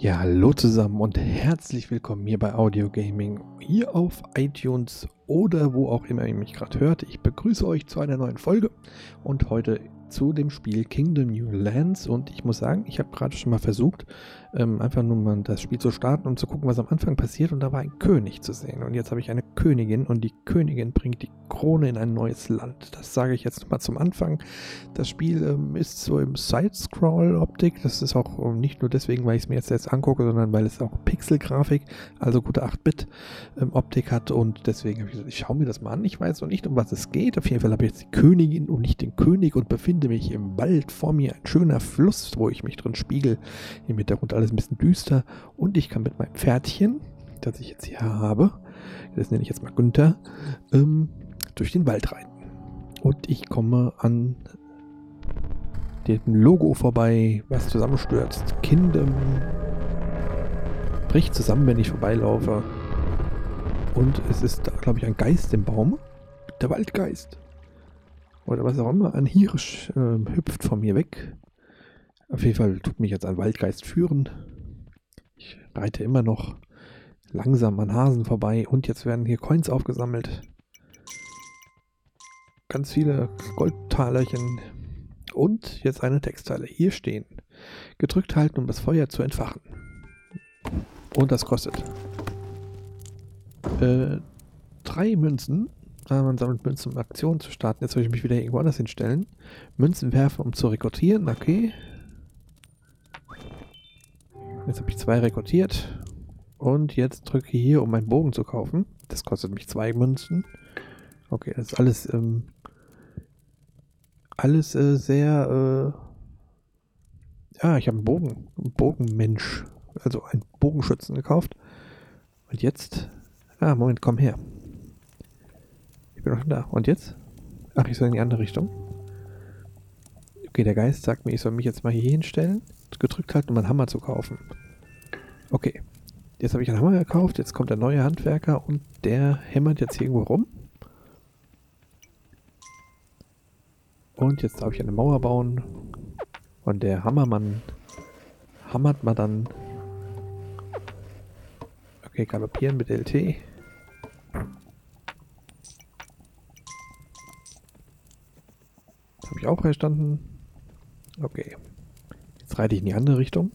Ja, hallo zusammen und herzlich willkommen hier bei Audio Gaming, hier auf iTunes oder wo auch immer ihr mich gerade hört. Ich begrüße euch zu einer neuen Folge und heute zu dem Spiel Kingdom New Lands und ich muss sagen, ich habe gerade schon mal versucht, ähm, einfach nur mal das Spiel zu starten, um zu gucken, was am Anfang passiert und da war ein König zu sehen und jetzt habe ich eine Königin und die Königin bringt die Krone in ein neues Land. Das sage ich jetzt mal zum Anfang. Das Spiel ähm, ist so im Side-Scroll-Optik, das ist auch ähm, nicht nur deswegen, weil ich es mir jetzt, jetzt angucke, sondern weil es auch Pixel-Grafik, also gute 8-Bit-Optik ähm, hat und deswegen habe ich gesagt, ich schaue mir das mal an, ich weiß noch nicht, um was es geht. Auf jeden Fall habe ich jetzt die Königin und nicht den König und befinde mich im Wald. Vor mir ein schöner Fluss, wo ich mich drin spiegel. Im Hintergrund alles ein bisschen düster. Und ich kann mit meinem Pferdchen, das ich jetzt hier habe, das nenne ich jetzt mal Günther, ähm, durch den Wald reiten. Und ich komme an dem Logo vorbei, was zusammenstürzt. Kingdom bricht zusammen, wenn ich vorbeilaufe. Und es ist, glaube ich, ein Geist im Baum. Der Waldgeist oder was auch immer, ein Hirsch äh, hüpft von mir weg. Auf jeden Fall tut mich jetzt ein Waldgeist führen. Ich reite immer noch langsam an Hasen vorbei und jetzt werden hier Coins aufgesammelt. Ganz viele Goldtalerchen und jetzt eine Textzeile. Hier stehen. Gedrückt halten, um das Feuer zu entfachen. Und das kostet. Äh, drei Münzen Ah, man sammelt Münzen, um Aktionen zu starten. Jetzt soll ich mich wieder irgendwo anders hinstellen. Münzen werfen, um zu rekrutieren. Okay. Jetzt habe ich zwei rekrutiert. Und jetzt drücke ich hier, um meinen Bogen zu kaufen. Das kostet mich zwei Münzen. Okay, das ist alles, ähm, alles äh, sehr, äh, ja, ich habe einen Bogen, einen Bogenmensch, also einen Bogenschützen gekauft. Und jetzt, ah, Moment, komm her. Ich bin noch da. Und jetzt? Ach, ich soll in die andere Richtung. Okay, der Geist sagt mir, ich soll mich jetzt mal hier hinstellen, gedrückt halten, um einen Hammer zu kaufen. Okay. Jetzt habe ich einen Hammer gekauft, jetzt kommt der neue Handwerker und der hämmert jetzt irgendwo rum. Und jetzt darf ich eine Mauer bauen. Und der Hammermann hammert mal dann. Okay, galoppieren mit LT. Habe ich auch verstanden. Okay. Reite ich in die andere Richtung.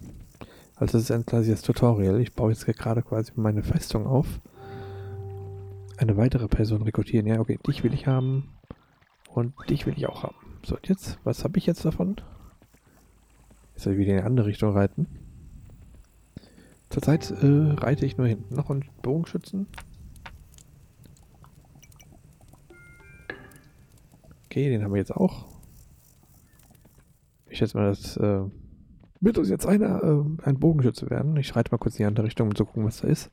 Also das ist ein das Tutorial. Ich baue jetzt gerade quasi meine Festung auf. Eine weitere Person rekrutieren. Ja, okay, dich will ich haben. Und dich will ich auch haben. So, und jetzt, was habe ich jetzt davon? Jetzt soll ich wieder in die andere Richtung reiten. Zurzeit äh, reite ich nur hinten. Noch einen Bogenschützen. Okay, den haben wir jetzt auch. Ich schätze mal, das äh, wird uns jetzt einer äh, ein Bogenschütze werden. Ich reite mal kurz in die andere Richtung, um zu gucken, was da ist.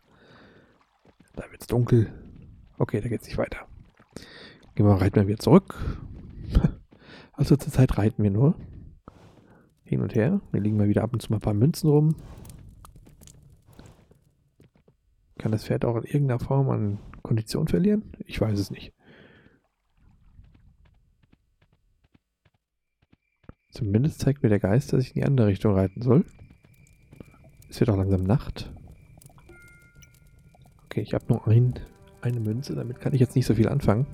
Da wird es dunkel. Okay, da geht es nicht weiter. Gehen wir, reiten wir wieder zurück. Also zurzeit reiten wir nur hin und her. Wir liegen mal wieder ab und zu mal ein paar Münzen rum. Kann das Pferd auch in irgendeiner Form an Kondition verlieren? Ich weiß es nicht. Zumindest zeigt mir der Geist, dass ich in die andere Richtung reiten soll. Es wird auch langsam Nacht. Okay, ich habe nur ein, eine Münze, damit kann ich jetzt nicht so viel anfangen.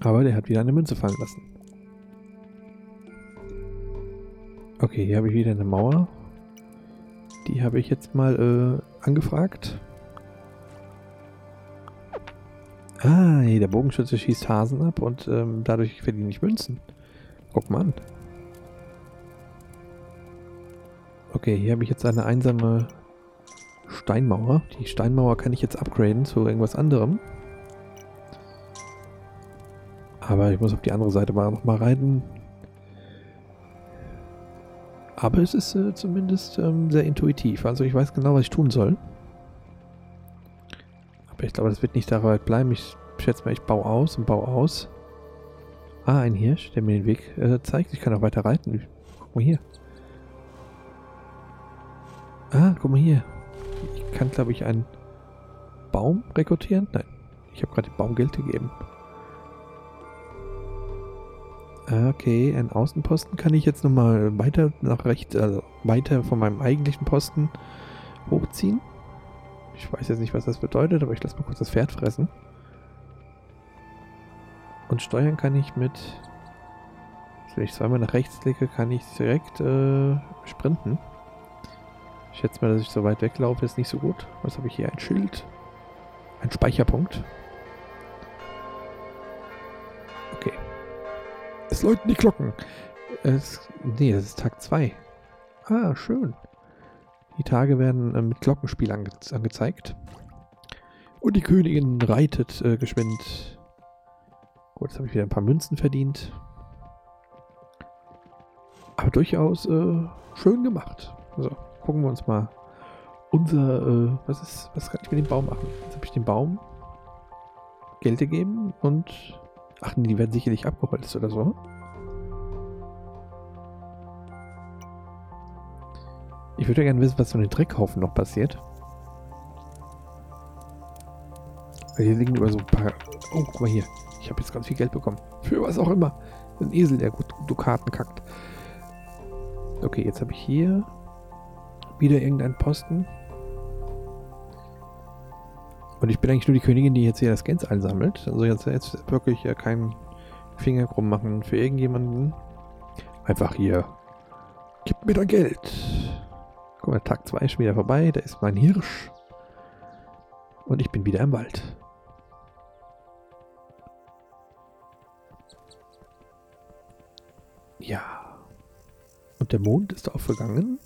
Aber der hat wieder eine Münze fallen lassen. Okay, hier habe ich wieder eine Mauer. Die habe ich jetzt mal äh, angefragt. Ah, nee, der Bogenschütze schießt Hasen ab und ähm, dadurch verdiene ich Münzen. Guck mal an. Okay, hier habe ich jetzt eine einsame Steinmauer. Die Steinmauer kann ich jetzt upgraden zu irgendwas anderem. Aber ich muss auf die andere Seite mal nochmal reiten. Aber es ist äh, zumindest ähm, sehr intuitiv. Also ich weiß genau, was ich tun soll. Ich glaube, das wird nicht dabei bleiben. Ich schätze mal, ich baue aus und baue aus. Ah, ein Hirsch, der mir den Weg äh, zeigt. Ich kann auch weiter reiten. Guck mal hier. Ah, guck mal hier. Ich kann, glaube ich, einen Baum rekrutieren. Nein, ich habe gerade den Baum Geld gegeben. Okay, einen Außenposten kann ich jetzt nochmal weiter nach rechts, also weiter von meinem eigentlichen Posten hochziehen. Ich weiß jetzt nicht, was das bedeutet, aber ich lasse mal kurz das Pferd fressen. Und steuern kann ich mit... Wenn ich zweimal nach rechts klicke, kann ich direkt äh, sprinten. Ich schätze mal, dass ich so weit weglaufe, ist nicht so gut. Was habe ich hier? Ein Schild. Ein Speicherpunkt. Okay. Es läuten die Glocken. Es, nee, das ist Tag 2. Ah, schön. Die Tage werden äh, mit Glockenspiel ange angezeigt. Und die Königin reitet äh, geschwind. Gut, jetzt habe ich wieder ein paar Münzen verdient. Aber durchaus äh, schön gemacht. So, gucken wir uns mal unser, äh, was ist, was kann ich mit dem Baum machen? Jetzt habe ich den Baum Geld gegeben und, ach nee, die werden sicherlich abgeholzt oder so. Ich würde gerne wissen, was von den Dreckhaufen noch passiert. Hier liegen über so ein paar... Oh, guck mal hier. Ich habe jetzt ganz viel Geld bekommen. Für was auch immer. Ein Esel, der gut Dukaten kackt. Okay, jetzt habe ich hier wieder irgendeinen Posten. Und ich bin eigentlich nur die Königin, die jetzt hier das Gens einsammelt. Also jetzt, jetzt wirklich ja keinen Finger krumm machen für irgendjemanden. Einfach hier. Gib mir dein Geld. Guck mal, Tag 2 ist schon wieder vorbei. Da ist mein Hirsch. Und ich bin wieder im Wald. Ja. Und der Mond ist aufgegangen.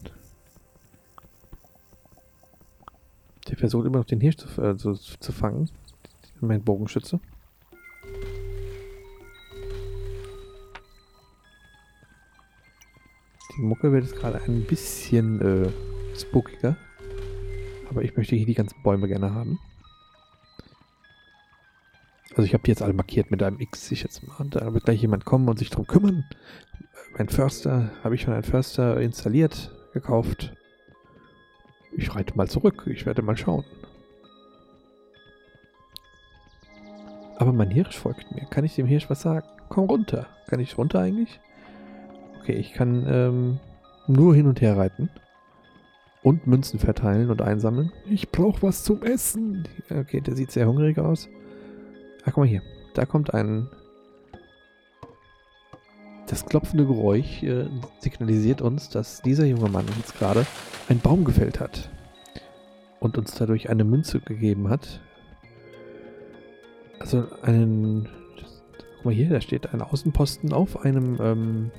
Der versucht immer noch den Hirsch zu, äh, zu, zu fangen. Mein Bogenschütze. Mucke wird jetzt gerade ein bisschen äh, spookiger. Aber ich möchte hier die ganzen Bäume gerne haben. Also ich habe die jetzt alle markiert mit einem X, ich jetzt mal. Da wird gleich jemand kommen und sich darum kümmern. Mein Förster, habe ich schon einen Förster installiert, gekauft. Ich reite mal zurück, ich werde mal schauen. Aber mein Hirsch folgt mir. Kann ich dem Hirsch was sagen? Komm runter. Kann ich runter eigentlich? Okay, ich kann ähm, nur hin und her reiten. Und Münzen verteilen und einsammeln. Ich brauche was zum Essen. Okay, der sieht sehr hungrig aus. Ach, guck mal hier. Da kommt ein... Das klopfende Geräusch äh, signalisiert uns, dass dieser junge Mann jetzt gerade einen Baum gefällt hat. Und uns dadurch eine Münze gegeben hat. Also einen... Guck mal hier, da steht ein Außenposten auf einem... Ähm,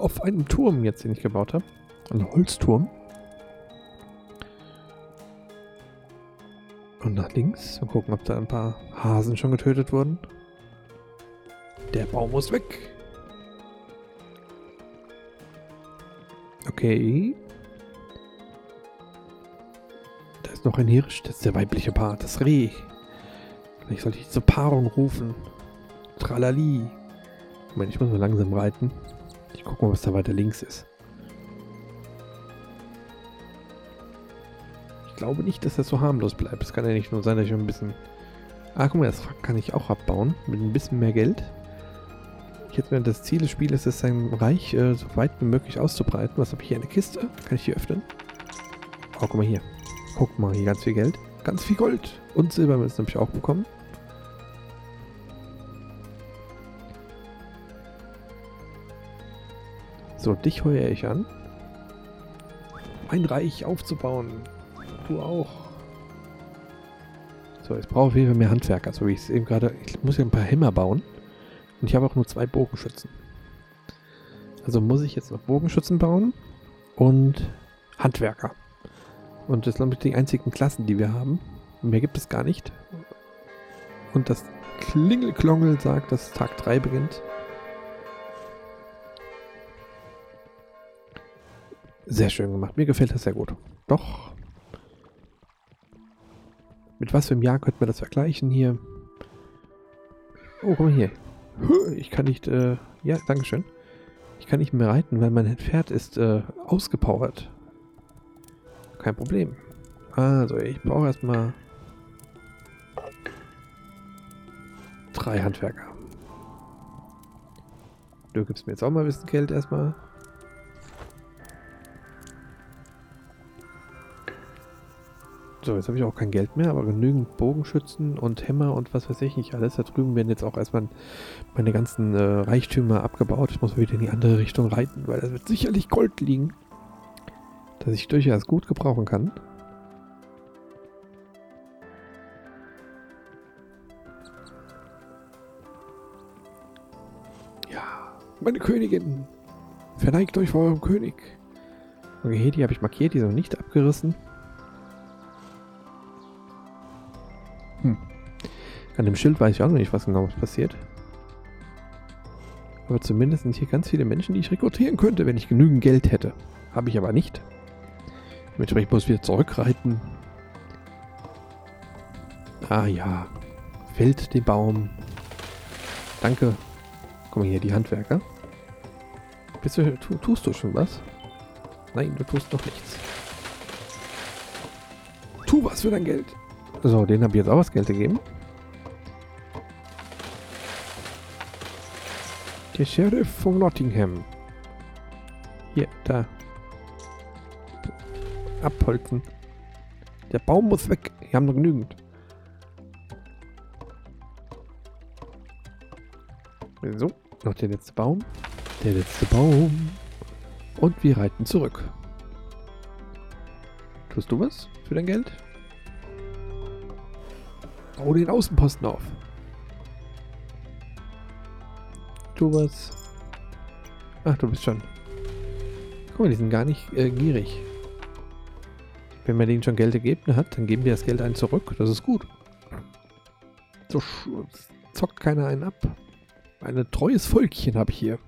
auf einem Turm jetzt, den ich gebaut habe. Ein Holzturm. Und nach links und gucken, ob da ein paar Hasen schon getötet wurden. Der Baum muss weg. Okay. Da ist noch ein Hirsch. Das ist der weibliche Part. Das Reh. Vielleicht sollte ich zur Paarung rufen. Tralali. Moment, ich muss mal langsam reiten. Ich gucke mal, was da weiter links ist. Ich glaube nicht, dass das so harmlos bleibt. Es kann ja nicht nur sein, dass ich ein bisschen... Ah, guck mal, das kann ich auch abbauen. Mit ein bisschen mehr Geld. Jetzt, wenn das Ziel des Spiels ist, sein Reich äh, so weit wie möglich auszubreiten. Was habe ich hier? Eine Kiste? Kann ich die öffnen? Oh, guck mal hier. Guck mal, hier ganz viel Geld. Ganz viel Gold. Und Silbermünzen habe ich auch bekommen. So, dich heuere ich an. Mein Reich aufzubauen. Du auch. So, jetzt brauche ich wieder mehr Handwerker, so wie ich es eben gerade... Ich muss ja ein paar Hämmer bauen. Und ich habe auch nur zwei Bogenschützen. Also muss ich jetzt noch Bogenschützen bauen und Handwerker. Und das sind die einzigen Klassen, die wir haben. Mehr gibt es gar nicht. Und das Klingelklongel sagt, dass Tag 3 beginnt. Sehr schön gemacht. Mir gefällt das sehr gut. Doch. Mit was für einem Jahr könnten wir das vergleichen hier? Oh, guck mal hier. Ich kann nicht, äh, ja, Dankeschön. Ich kann nicht mehr reiten, weil mein Pferd ist äh, ausgepowert. Kein Problem. Also, ich brauche erstmal drei Handwerker. Du gibst mir jetzt auch mal ein bisschen Geld erstmal. So, jetzt habe ich auch kein Geld mehr, aber genügend Bogenschützen und Hämmer und was weiß ich nicht alles. Da drüben werden jetzt auch erstmal meine ganzen äh, Reichtümer abgebaut. Ich muss wieder in die andere Richtung reiten, weil da wird sicherlich Gold liegen, das ich durchaus gut gebrauchen kann. Ja, meine Königin, verneigt euch vor eurem König. Okay, die habe ich markiert, die ist noch nicht abgerissen. An dem Schild weiß ich auch noch nicht, was genau passiert. Aber zumindest sind hier ganz viele Menschen, die ich rekrutieren könnte, wenn ich genügend Geld hätte. Habe ich aber nicht. Dementsprechend muss ich wieder zurückreiten. Ah ja. Fällt den Baum. Danke. Guck mal hier, die Handwerker. Bist du, tu, tust du schon was? Nein, du tust noch nichts. Tu was für dein Geld. So, den habe ich jetzt auch was Geld gegeben. Der Sheriff von Nottingham. Hier, da. Abholzen. Der Baum muss weg. Wir haben noch genügend. So, noch der letzte Baum. Der letzte Baum. Und wir reiten zurück. Tust du was für dein Geld? Bau den Außenposten auf. Du was? Ach, du bist schon. Guck mal, die sind gar nicht äh, gierig. Wenn man denen schon Geld gegeben hat, dann geben die das Geld einen zurück. Das ist gut. So zockt keiner einen ab. Ein treues Völkchen habe ich hier.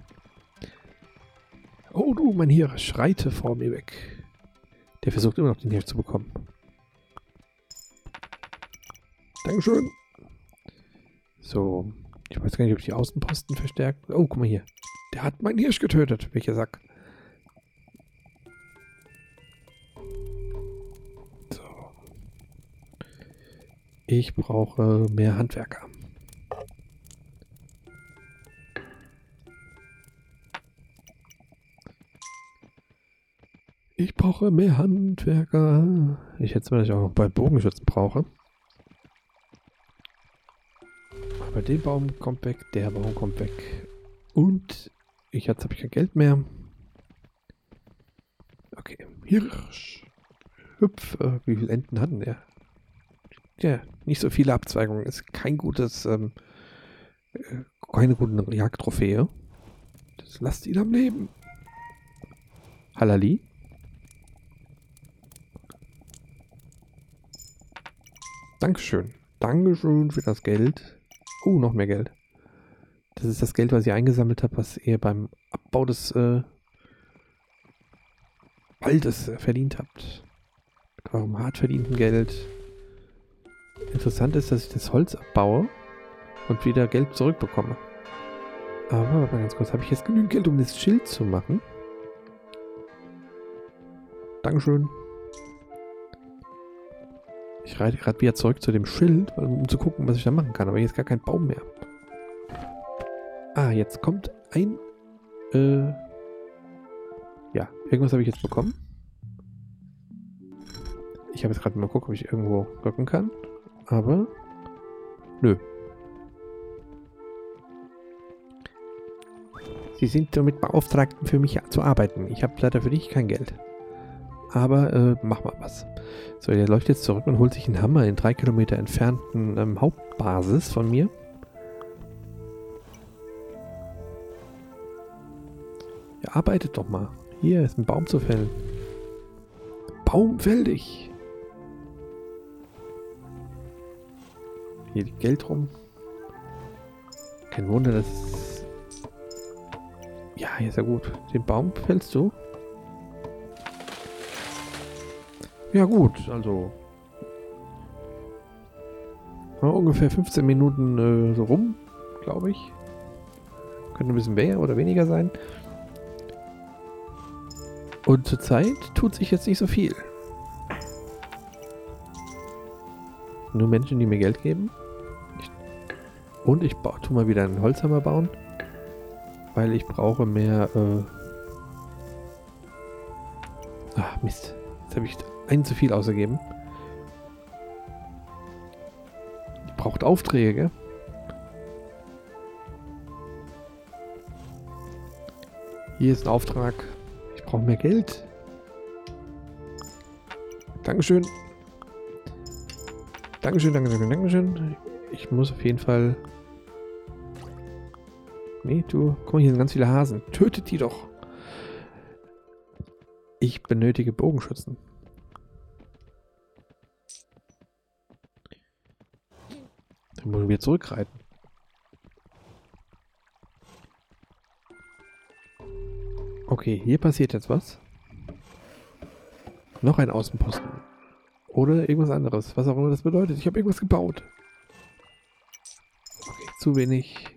Oh du, mein Hirsch, schreite vor mir weg. Der versucht immer noch den Hirsch zu bekommen. Dankeschön. So. Ich weiß gar nicht, ob ich die Außenposten verstärkt. Oh, guck mal hier. Der hat meinen Hirsch getötet. Welcher Sack. So. Ich brauche mehr Handwerker. Ich brauche mehr Handwerker. Ich hätte es vielleicht auch noch bei Bogenschützen brauche. Aber der Baum kommt weg, der Baum kommt weg. Und ich jetzt habe ich kein Geld mehr. Okay, Hirsch. Hüpf. Äh, wie viele Enten hatten der? Ja, nicht so viele Abzweigungen. Ist kein gutes, ähm, äh, keine guten Jagdtrophäe. Das lasst ihn am Leben. Halali? Dankeschön. Dankeschön für das Geld. Oh, noch mehr Geld. Das ist das Geld, was ich eingesammelt habe, was ihr beim Abbau des äh, Waldes äh, verdient habt. Eurem hart verdienten Geld. Interessant ist, dass ich das Holz abbaue und wieder Geld zurückbekomme. Aber, warte mal ganz kurz, habe ich jetzt genügend Geld, um das Schild zu machen? Dankeschön. Ich reite gerade wieder zurück zu dem Schild, um zu gucken, was ich da machen kann. Aber hier ist gar kein Baum mehr. Ah, jetzt kommt ein... Äh, ja, irgendwas habe ich jetzt bekommen. Ich habe jetzt gerade mal gucken, ob ich irgendwo rücken kann. Aber... Nö. Sie sind damit beauftragt, für mich zu arbeiten. Ich habe leider für dich kein Geld. Aber äh, mach mal was. So, der läuft jetzt zurück und holt sich einen Hammer in drei Kilometer entfernten ähm, Hauptbasis von mir. Ja, arbeitet doch mal. Hier ist ein Baum zu fällen. Baum fäll dich! Hier liegt Geld rum. Kein Wunder, dass... Ja, hier ist ja gut. Den Baum fällst du? Ja gut, also ungefähr 15 Minuten äh, so rum, glaube ich. Könnte ein bisschen mehr oder weniger sein. Und zurzeit tut sich jetzt nicht so viel. Nur Menschen, die mir Geld geben. Ich, und ich tue mal wieder einen Holzhammer bauen. weil ich brauche mehr... Äh Ach, Mist. Einen zu viel ausgegeben. Die braucht Aufträge, gell? Hier ist ein Auftrag. Ich brauche mehr Geld. Dankeschön. Dankeschön, Dankeschön, Dankeschön. Ich muss auf jeden Fall... Nee, du... Guck mal, hier sind ganz viele Hasen. Tötet die doch. Ich benötige Bogenschützen. Dann müssen wir zurückreiten. Okay, hier passiert jetzt was. Noch ein Außenposten. Oder irgendwas anderes. Was auch immer das bedeutet. Ich habe irgendwas gebaut. Okay, zu wenig.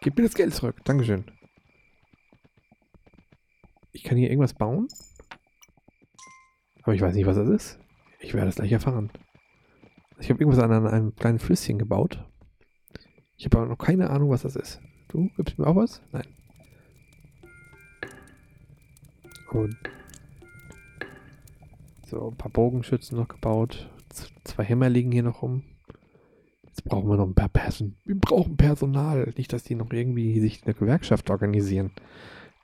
Gib mir das Geld zurück. Dankeschön. Ich kann hier irgendwas bauen. Aber ich weiß nicht, was das ist. Ich werde es gleich erfahren. Ich habe irgendwas an einem kleinen Flüsschen gebaut. Ich habe aber noch keine Ahnung, was das ist. Du gibst mir auch was? Nein. Und so, ein paar Bogenschützen noch gebaut. Z zwei Hämmer liegen hier noch rum. Jetzt brauchen wir noch ein paar Person. Wir brauchen Personal. Nicht, dass die noch irgendwie sich eine Gewerkschaft organisieren.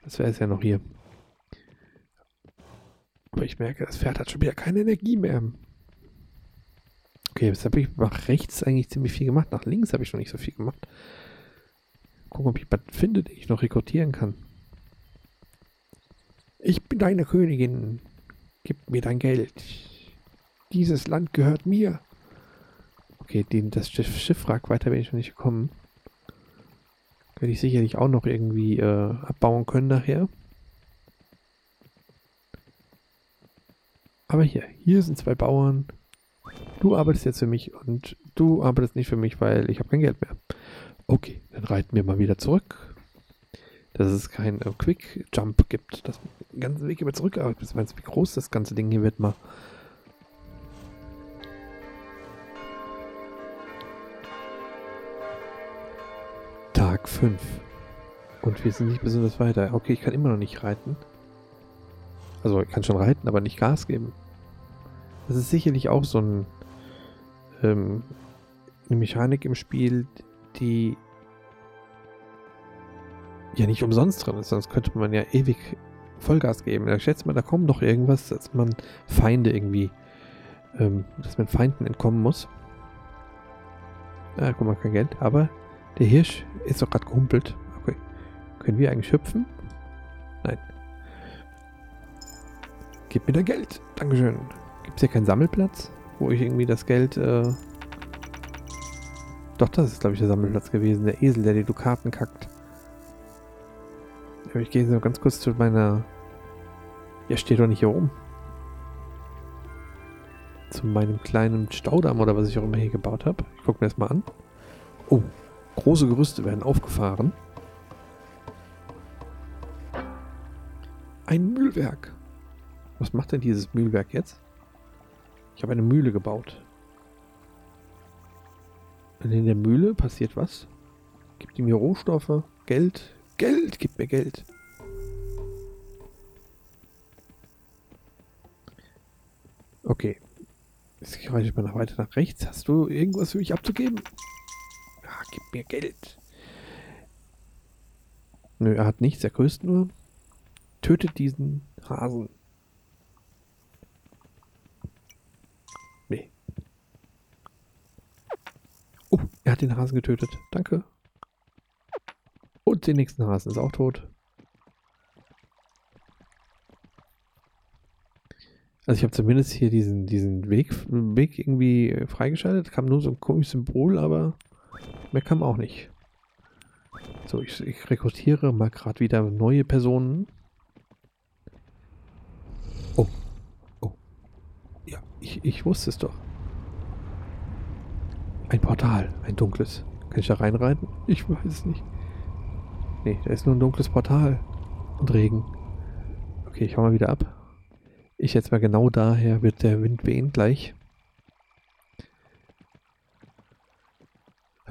Das wäre es ja noch hier. Aber ich merke, das Pferd hat schon wieder keine Energie mehr. Okay, jetzt habe ich nach rechts eigentlich ziemlich viel gemacht. Nach links habe ich noch nicht so viel gemacht. Gucken, ob ich was finde, den ich noch rekrutieren kann. Ich bin deine Königin. Gib mir dein Geld. Dieses Land gehört mir. Okay, den, das Schiff, Schiffwrack, weiter bin ich noch nicht gekommen. Werde ich sicherlich auch noch irgendwie äh, abbauen können nachher. Aber hier, hier sind zwei Bauern. Du arbeitest jetzt für mich und du arbeitest nicht für mich, weil ich habe kein Geld mehr. Okay, dann reiten wir mal wieder zurück. Dass es keinen äh, Quick Jump gibt. Den ganzen Weg immer zurückarbeitet. Bis meinst, wie groß das ganze Ding hier wird mal. Tag 5. Und wir sind nicht besonders weiter. Okay, ich kann immer noch nicht reiten. Also ich kann schon reiten, aber nicht Gas geben. Das ist sicherlich auch so ein, ähm, eine Mechanik im Spiel, die ja nicht umsonst drin ist, sonst könnte man ja ewig Vollgas geben. Ich schätze mal, da kommt doch irgendwas, dass man Feinde irgendwie, ähm, dass man Feinden entkommen muss. Ah, guck mal, kein Geld. Aber der Hirsch ist doch gerade gehumpelt. Okay. Können wir eigentlich hüpfen? Nein. Gib mir dein Geld. Dankeschön. Gibt es hier keinen Sammelplatz, wo ich irgendwie das Geld, äh, doch, das ist, glaube ich, der Sammelplatz gewesen. Der Esel, der die Dukaten kackt. Ich gehe so ganz kurz zu meiner... Ja, steht doch nicht hier oben. Zu meinem kleinen Staudamm oder was ich auch immer hier gebaut habe. Ich gucke mir das mal an. Oh, große Gerüste werden aufgefahren. Ein Mühlwerk. Was macht denn dieses Mühlwerk jetzt? Ich habe eine Mühle gebaut. Und in der Mühle passiert was? Gibt die mir Rohstoffe, Geld? Geld, gib mir Geld. Okay. Jetzt reiche ich mal nach weiter nach rechts. Hast du irgendwas für mich abzugeben? Ah, gib mir Geld. Nö, er hat nichts. Er grüßt nur. Tötet diesen Hasen. Er hat den Hasen getötet. Danke. Und den nächsten Hasen ist auch tot. Also ich habe zumindest hier diesen, diesen Weg, Weg irgendwie freigeschaltet. Kam nur so ein komisches Symbol, aber mehr kam auch nicht. So, ich, ich rekrutiere mal gerade wieder neue Personen. Oh. Oh. Ja, ich, ich wusste es doch. Ein Portal, ein dunkles. Kann ich da reinreiten? Ich weiß es nicht. Nee, da ist nur ein dunkles Portal. Und Regen. Okay, ich hau mal wieder ab. Ich jetzt mal genau daher wird der Wind wehen gleich.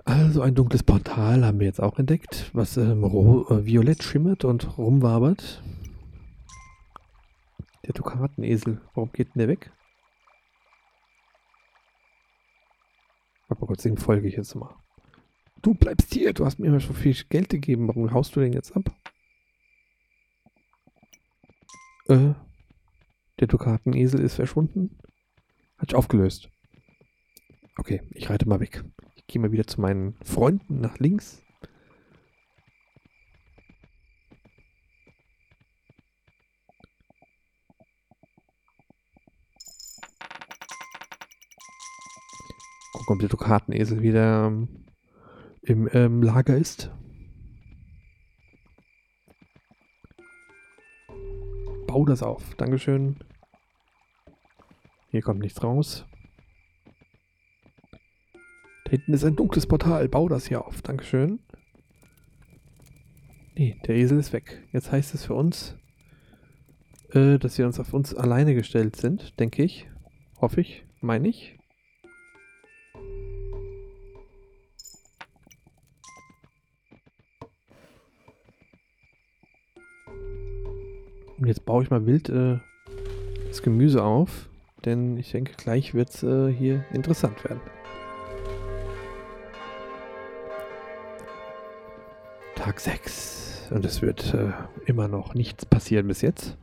Also ein dunkles Portal haben wir jetzt auch entdeckt, was ähm, äh, violett schimmert und rumwabert. Der Dukatenesel, warum geht denn der weg? Gott, den folge ich jetzt mal. Du bleibst hier, du hast mir immer schon viel Geld gegeben, warum haust du den jetzt ab? Äh, der Dukatenesel ist verschwunden. Hat sich aufgelöst. Okay, ich reite mal weg. Ich gehe mal wieder zu meinen Freunden nach links. Gucken, ob der Dukatenesel wieder ähm, im ähm, Lager ist. Bau das auf. Dankeschön. Hier kommt nichts raus. Da hinten ist ein dunkles Portal. Bau das hier auf. Dankeschön. Nee, der Esel ist weg. Jetzt heißt es für uns, äh, dass wir uns auf uns alleine gestellt sind, denke ich. Hoffe ich. Meine ich. Und jetzt baue ich mal wild äh, das Gemüse auf, denn ich denke, gleich wird es äh, hier interessant werden. Tag 6. Und es wird äh, immer noch nichts passieren bis jetzt.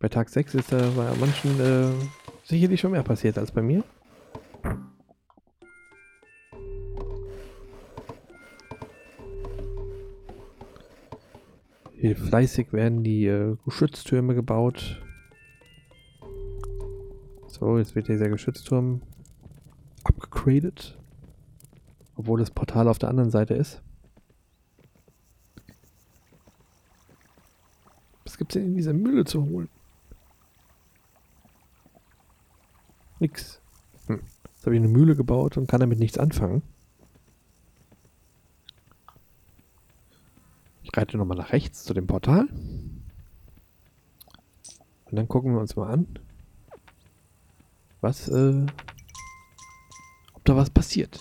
Bei Tag 6 ist da bei manchen äh, sicherlich schon mehr passiert als bei mir. Hier fleißig werden die äh, Geschütztürme gebaut. So, jetzt wird dieser Geschützturm upgraded. Obwohl das Portal auf der anderen Seite ist. Was gibt es denn in dieser Mühle zu holen? Nix. Hm. Jetzt habe ich eine Mühle gebaut und kann damit nichts anfangen. Reite nochmal nach rechts zu dem Portal. Und dann gucken wir uns mal an, was, äh, ob da was passiert.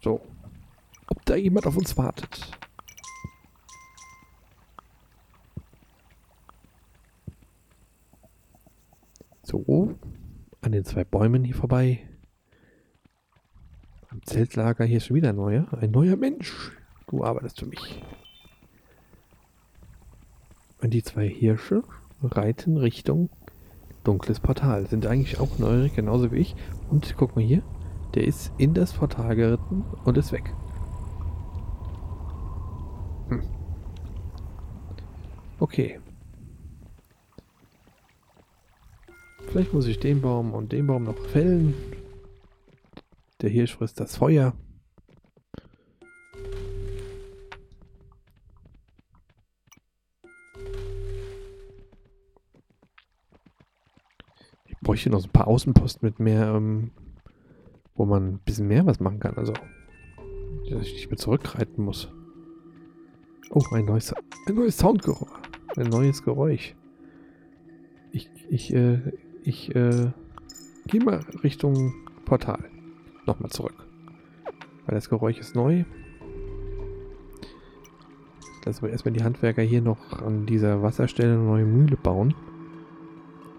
So. Ob da jemand auf uns wartet. So. An den zwei Bäumen hier vorbei. Am Zeltlager hier ist schon wieder ein neuer. Ein neuer Mensch. Du arbeitest für mich. Die zwei Hirsche reiten Richtung dunkles Portal. Sind eigentlich auch neugierig, genauso wie ich. Und guck mal hier. Der ist in das Portal geritten und ist weg. Hm. Okay. Vielleicht muss ich den Baum und den Baum noch fällen. Der Hirsch frisst das Feuer. Bräuchte noch so ein paar Außenposten mit mehr, ähm, wo man ein bisschen mehr was machen kann. Also, dass ich nicht mehr zurückreiten muss. Oh, ein neues, ein neues Soundgeräusch. Ein neues Geräusch. Ich, ich, äh, ich, äh, gehe mal Richtung Portal. Nochmal zurück. Weil das Geräusch ist neu. Lassen wir erstmal die Handwerker hier noch an dieser Wasserstelle eine neue Mühle bauen.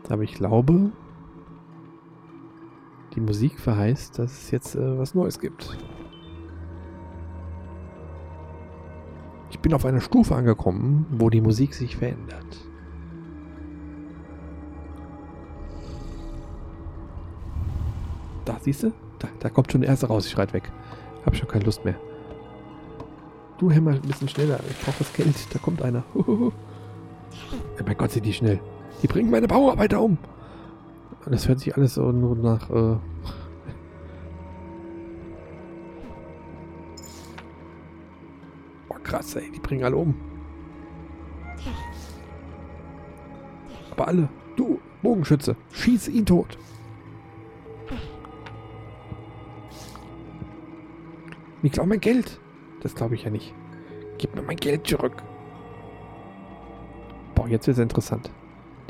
Aber ich glaube, die Musik verheißt, dass es jetzt äh, was Neues gibt. Ich bin auf einer Stufe angekommen, wo die Musik sich verändert. Da, siehst du? Da, da kommt schon der erste raus. Ich schreit weg. Hab schon keine Lust mehr. Du hämmer ein bisschen schneller. Ich brauche das Geld. Da kommt einer. oh mein Gott, sind die schnell. Die bringen meine Bauarbeiter um. Das hört sich alles so nur nach. Äh oh, krass, ey, die bringen alle um. Aber alle. Du, Bogenschütze, schieße ihn tot. Ich glaube mein Geld. Das glaube ich ja nicht. Gib mir mein Geld zurück. Boah, jetzt wird es interessant.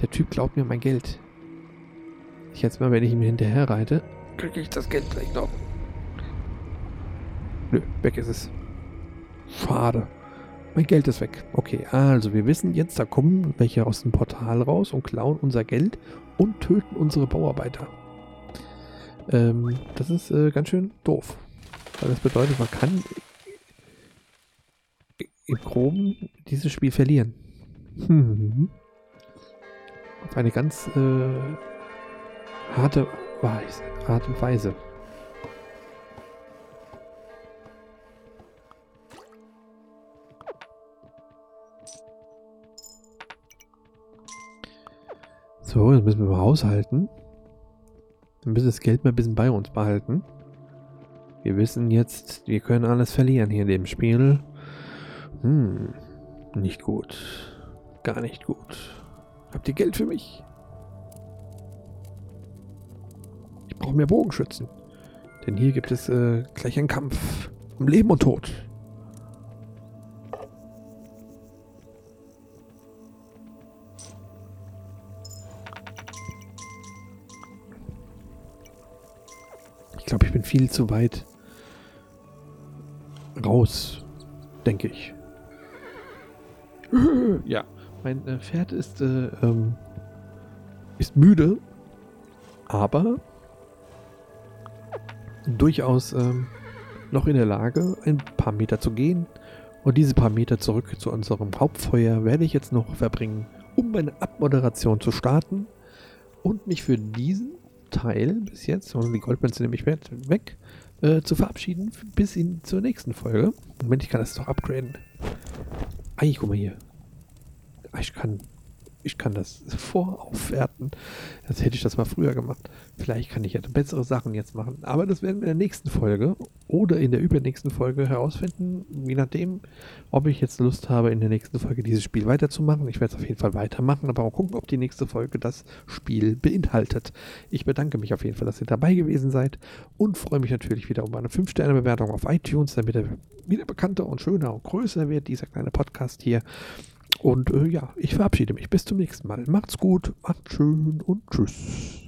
Der Typ glaubt mir mein Geld. Jetzt mal, wenn ich ihm hinterher reite, kriege ich das Geld gleich noch. Nö, weg ist es. Schade. Mein Geld ist weg. Okay, also wir wissen jetzt, da kommen welche aus dem Portal raus und klauen unser Geld und töten unsere Bauarbeiter. Ähm, das ist äh, ganz schön doof. Weil das bedeutet, man kann im Groben dieses Spiel verlieren. Hm. Auf eine ganz äh, harte Weise. Art und Weise. So, jetzt müssen wir mal haushalten. Wir müssen das Geld mal ein bisschen bei uns behalten. Wir wissen jetzt, wir können alles verlieren hier in dem Spiel. Hm, nicht gut. Gar nicht gut. Habt ihr Geld für mich? Ich brauche mehr Bogenschützen. Denn hier gibt es äh, gleich einen Kampf um Leben und Tod. Ich glaube, ich bin viel zu weit raus, denke ich. ja, mein äh, Pferd ist, äh, ähm, ist müde, aber durchaus ähm, noch in der Lage, ein paar Meter zu gehen. Und diese paar Meter zurück zu unserem Hauptfeuer werde ich jetzt noch verbringen, um meine Abmoderation zu starten und mich für diesen Teil bis jetzt, und die Goldmünze sind nämlich weg, äh, zu verabschieden bis in zur nächsten Folge. Moment, ich kann das doch upgraden. Ei, guck mal hier. Ah, ich kann, ich kann das voraufwerten. Jetzt hätte ich das mal früher gemacht. Vielleicht kann ich ja bessere Sachen jetzt machen. Aber das werden wir in der nächsten Folge oder in der übernächsten Folge herausfinden. Je nachdem, ob ich jetzt Lust habe, in der nächsten Folge dieses Spiel weiterzumachen. Ich werde es auf jeden Fall weitermachen, aber auch gucken, ob die nächste Folge das Spiel beinhaltet. Ich bedanke mich auf jeden Fall, dass ihr dabei gewesen seid und freue mich natürlich wieder um eine 5-Sterne-Bewertung auf iTunes, damit er wieder bekannter und schöner und größer wird, dieser kleine Podcast hier. Und äh, ja, ich verabschiede mich. Bis zum nächsten Mal. Macht's gut, macht's schön und tschüss.